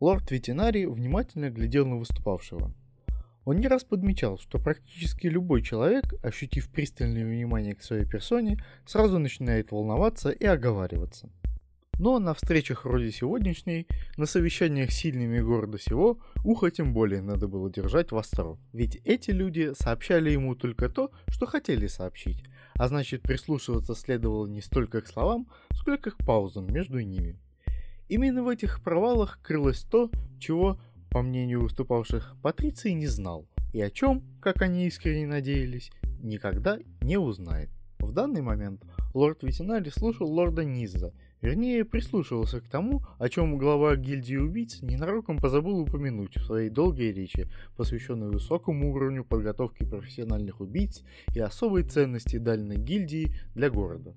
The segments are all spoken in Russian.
Лорд Ветеринарий внимательно глядел на выступавшего. Он не раз подмечал, что практически любой человек, ощутив пристальное внимание к своей персоне, сразу начинает волноваться и оговариваться. Но на встречах вроде сегодняшней, на совещаниях сильными города сего, ухо тем более надо было держать востро. Ведь эти люди сообщали ему только то, что хотели сообщить, а значит прислушиваться следовало не столько к словам, сколько к паузам между ними. Именно в этих провалах крылось то, чего, по мнению выступавших, Патриций не знал, и о чем, как они искренне надеялись, никогда не узнает. В данный момент лорд Ветенари слушал лорда Низа – Вернее, прислушивался к тому, о чем глава гильдии убийц ненароком позабыл упомянуть в своей долгой речи, посвященной высокому уровню подготовки профессиональных убийц и особой ценности дальней гильдии для города.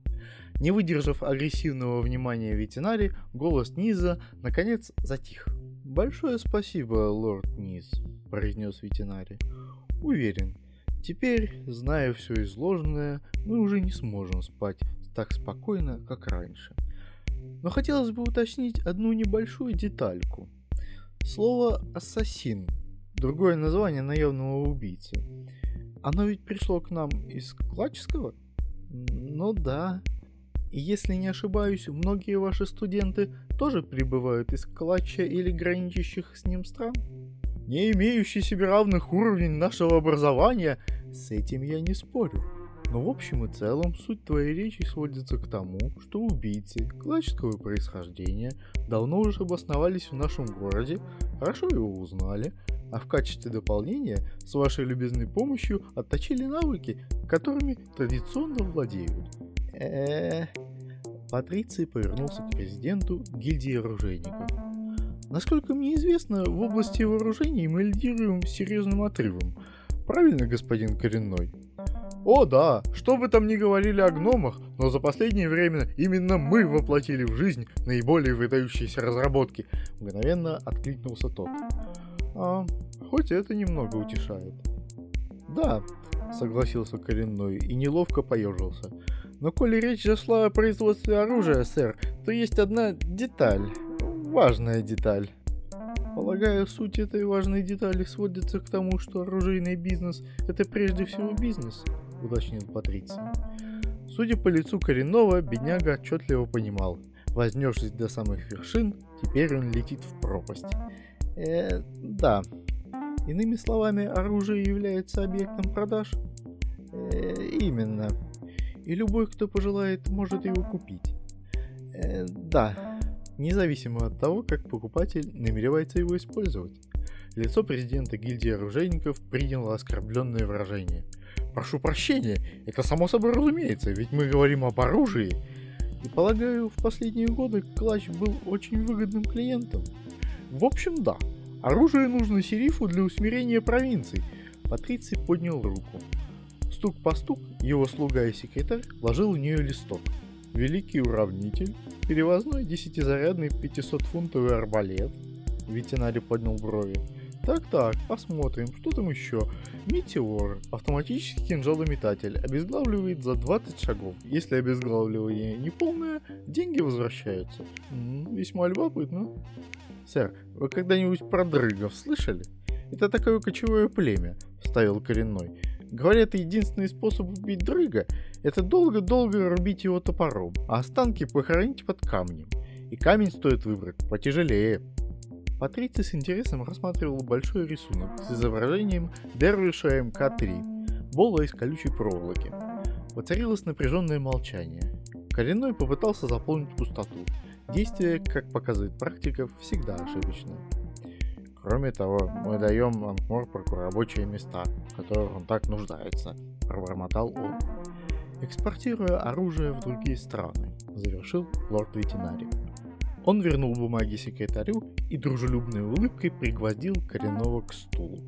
Не выдержав агрессивного внимания ветеринари, голос Низа наконец затих. «Большое спасибо, лорд Низ», — произнес ветеринари. «Уверен, теперь, зная все изложенное, мы уже не сможем спать так спокойно, как раньше. Но хотелось бы уточнить одну небольшую детальку. Слово «ассасин» — другое название наемного убийцы. Оно ведь пришло к нам из клачского? Ну да. И если не ошибаюсь, многие ваши студенты тоже прибывают из клатча или граничащих с ним стран? Не имеющий себе равных уровней нашего образования, с этим я не спорю. Но в общем и целом суть твоей речи сводится к тому, что убийцы классического происхождения давно уже обосновались в нашем городе, хорошо его узнали, а в качестве дополнения с вашей любезной помощью отточили навыки, которыми традиционно владеют. Патриций повернулся к президенту гильдии оружейников. Насколько мне известно, в области вооружений мы лидируем серьезным отрывом. Правильно, господин Коренной? О да, что бы там ни говорили о гномах, но за последнее время именно мы воплотили в жизнь наиболее выдающиеся разработки. Мгновенно откликнулся тот. А, хоть это немного утешает. Да, согласился коренной и неловко поежился. Но коли речь зашла о производстве оружия, сэр, то есть одна деталь. Важная деталь. Полагаю, суть этой важной детали сводится к тому, что оружейный бизнес – это прежде всего бизнес – уточнил Патриций. Судя по лицу коренного, бедняга отчетливо понимал. Вознесшись до самых вершин, теперь он летит в пропасть. Э, да. Иными словами, оружие является объектом продаж? Э, именно. И любой, кто пожелает, может его купить. Э, да. Независимо от того, как покупатель намеревается его использовать. Лицо президента гильдии оружейников приняло оскорбленное выражение – Прошу прощения, это само собой разумеется, ведь мы говорим об оружии. И полагаю, в последние годы Клатч был очень выгодным клиентом. В общем, да. Оружие нужно серифу для усмирения провинций. Патриций поднял руку. Стук по стук, его слуга и секретарь вложил в нее листок. Великий уравнитель, перевозной десятизарядный 500-фунтовый арбалет. Ветеринарий поднял брови. Так-так, посмотрим, что там еще. Метеор. Автоматический кинжалометатель. Обезглавливает за 20 шагов. Если обезглавливание неполное, деньги возвращаются. Весьма любопытно. Сэр, вы когда-нибудь про дрыгов слышали? Это такое кочевое племя, вставил коренной. Говорят, единственный способ убить дрыга – это долго-долго рубить его топором, а останки похоронить под камнем. И камень стоит выбрать потяжелее. Патриций с интересом рассматривал большой рисунок с изображением Дервиша МК-3, бола из колючей проволоки. Воцарилось напряженное молчание. Коренной попытался заполнить пустоту. Действие, как показывает практика, всегда ошибочно. Кроме того, мы даем Анкморпорку рабочие места, в которых он так нуждается, пробормотал он. Экспортируя оружие в другие страны, завершил лорд ветеринарий. Он вернул бумаги секретарю и дружелюбной улыбкой пригвоздил коренного к стулу.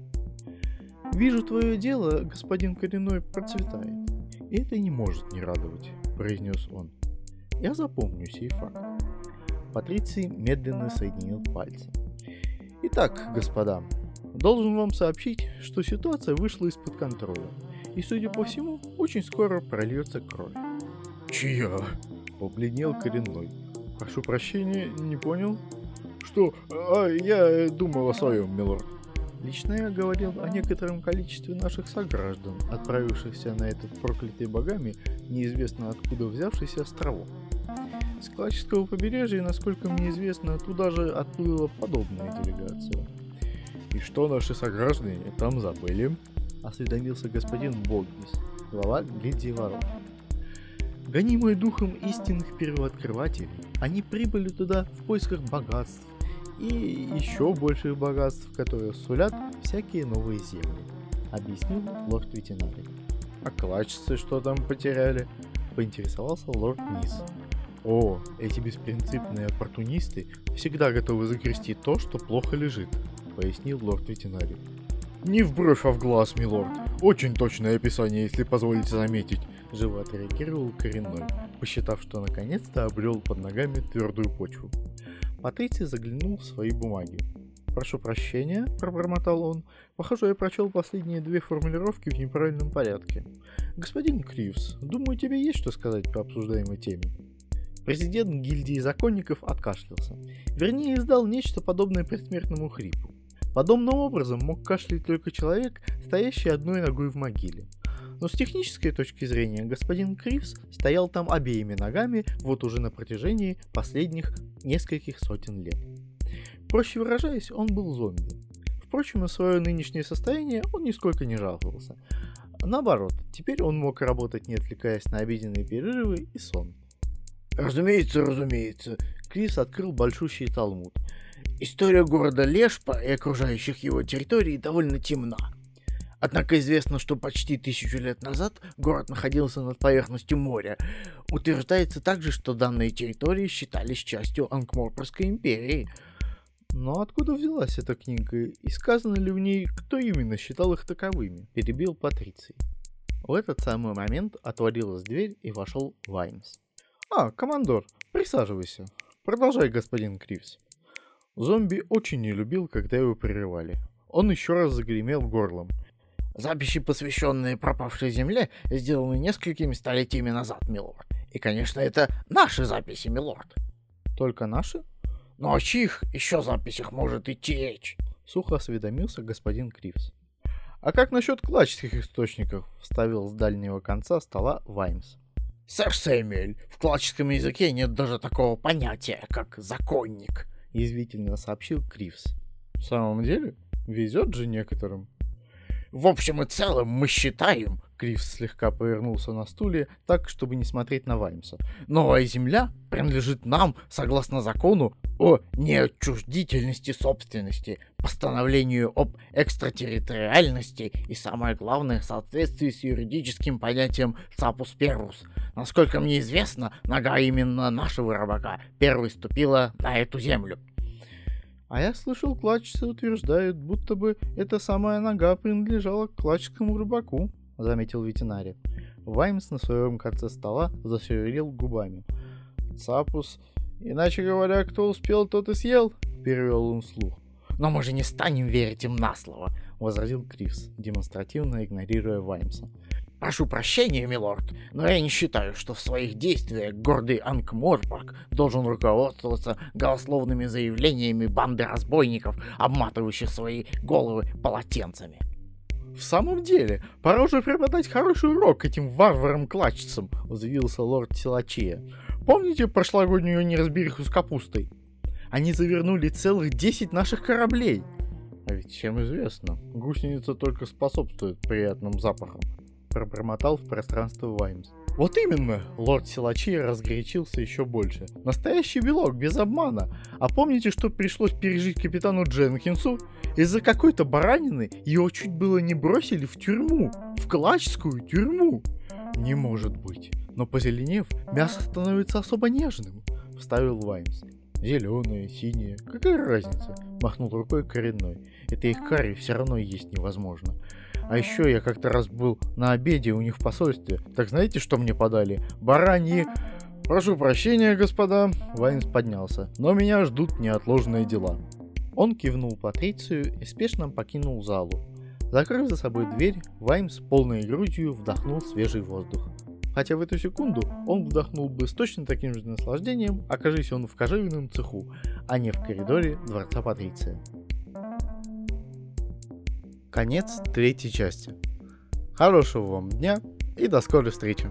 «Вижу, твое дело, господин коренной, процветает. И это не может не радовать», — произнес он. «Я запомню сей факт». Патриций медленно соединил пальцы. «Итак, господа, должен вам сообщить, что ситуация вышла из-под контроля, и, судя по всему, очень скоро прольется кровь». «Чья?» — побледнел коренной. Прошу прощения, не понял. что а, я думал о своем, милорд. Лично я говорил о некотором количестве наших сограждан, отправившихся на этот проклятый богами неизвестно откуда взявшийся островок. С Калачского побережья, насколько мне известно, туда же отплыла подобная делегация. «И что наши сограждане там забыли?» – осведомился господин Богнис, глава гильдии ворот. Гонимые духом истинных первооткрывателей, они прибыли туда в поисках богатств, и еще больших богатств, которые сулят всякие новые земли, объяснил лорд ветеринарий. А клачцы что там потеряли? Поинтересовался лорд Низ. О, эти беспринципные оппортунисты всегда готовы загрести то, что плохо лежит, пояснил лорд ветеринарий. Не в бровь, а в глаз, милорд. Очень точное описание, если позволите заметить. Живо отреагировал коренной, посчитав, что наконец-то обрел под ногами твердую почву. Патриций заглянул в свои бумаги. «Прошу прощения», — пробормотал он. «Похоже, я прочел последние две формулировки в неправильном порядке. Господин Кривс, думаю, тебе есть что сказать по обсуждаемой теме?» Президент гильдии законников откашлялся. Вернее, издал нечто подобное предсмертному хрипу. Подобным образом мог кашлять только человек, стоящий одной ногой в могиле. Но с технической точки зрения господин Кривс стоял там обеими ногами вот уже на протяжении последних нескольких сотен лет. Проще выражаясь, он был зомби. Впрочем, на свое нынешнее состояние он нисколько не жаловался. Наоборот, теперь он мог работать, не отвлекаясь на обеденные перерывы и сон. Разумеется, разумеется. Крис открыл большущий талмуд. История города Лешпа и окружающих его территорий довольно темна. Однако известно, что почти тысячу лет назад город находился над поверхностью моря. Утверждается также, что данные территории считались частью Анкморпорской империи. Но откуда взялась эта книга и сказано ли в ней, кто именно считал их таковыми? Перебил Патриций. В этот самый момент отворилась дверь и вошел Ваймс. «А, командор, присаживайся. Продолжай, господин Кривс». Зомби очень не любил, когда его прерывали. Он еще раз загремел горлом – Записи, посвященные пропавшей земле, сделаны несколькими столетиями назад, милорд. И, конечно, это наши записи, милорд. Только наши? Но о чьих еще записях может идти речь? Сухо осведомился господин Кривс. А как насчет клачских источников? Вставил с дальнего конца стола Ваймс. Сэр Сэмюэль, в клачском языке нет даже такого понятия, как законник, язвительно сообщил Кривс. В самом деле? Везет же некоторым. В общем и целом мы считаем, Кривс слегка повернулся на стуле, так, чтобы не смотреть на Ваймса. Новая земля принадлежит нам согласно закону о неотчуждительности собственности, постановлению об экстратерриториальности и, самое главное, соответствии с юридическим понятием «цапус первус». Насколько мне известно, нога именно нашего рыбака первой ступила на эту землю. А я слышал, клачцы утверждают, будто бы эта самая нога принадлежала к клачскому рыбаку, заметил ветеринарий. Ваймс на своем конце стола зашевелил губами. Цапус, иначе говоря, кто успел, тот и съел, перевел он вслух. Но мы же не станем верить им на слово, возразил Кривс, демонстративно игнорируя Ваймса. Прошу прощения, милорд, но я не считаю, что в своих действиях гордый Анкморпорг должен руководствоваться голословными заявлениями банды разбойников, обматывающих свои головы полотенцами. «В самом деле, пора уже преподать хороший урок этим варварам-клачцам», — взвился лорд Силачия. «Помните прошлогоднюю неразбериху с капустой? Они завернули целых 10 наших кораблей». А ведь всем известно, гусеница только способствует приятным запахам пробормотал в пространство Ваймс. Вот именно, лорд Силачи разгорячился еще больше. Настоящий белок, без обмана. А помните, что пришлось пережить капитану Дженкинсу? Из-за какой-то баранины его чуть было не бросили в тюрьму. В клачскую тюрьму. Не может быть. Но позеленев, мясо становится особо нежным. Вставил Ваймс. Зеленое, синее, какая разница? Махнул рукой коренной. Это их карри все равно есть невозможно. А еще я как-то раз был на обеде у них в посольстве. Так знаете, что мне подали? Бараньи... Прошу прощения, господа. Вайнс поднялся. Но меня ждут неотложные дела. Он кивнул Патрицию и спешно покинул залу. Закрыв за собой дверь, Ваймс полной грудью вдохнул свежий воздух. Хотя в эту секунду он вдохнул бы с точно таким же наслаждением, окажись он в кожевенном цеху, а не в коридоре Дворца Патриция. Конец третьей части. Хорошего вам дня и до скорой встречи.